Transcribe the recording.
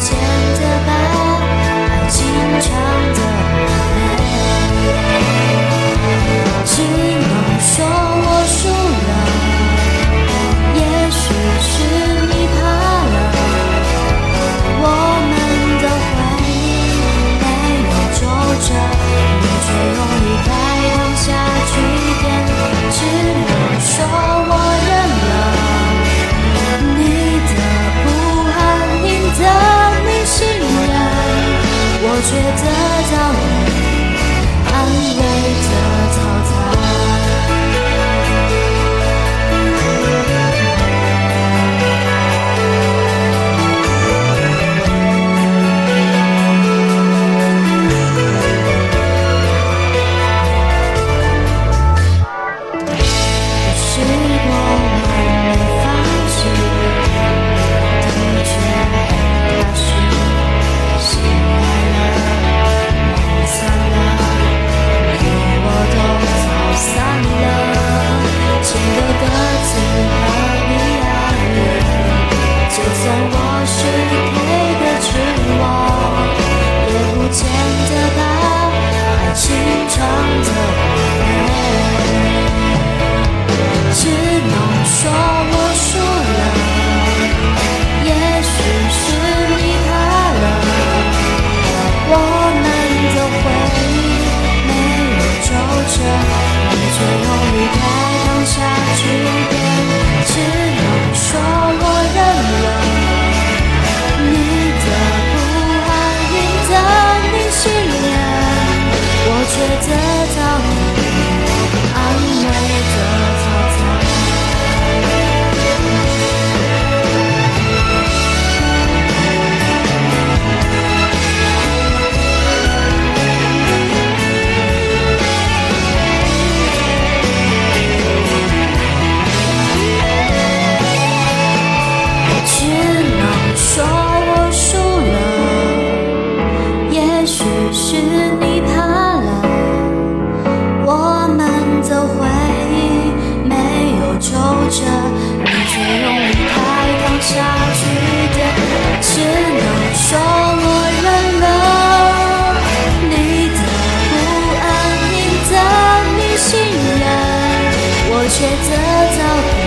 现在。觉得早。said 抉择早。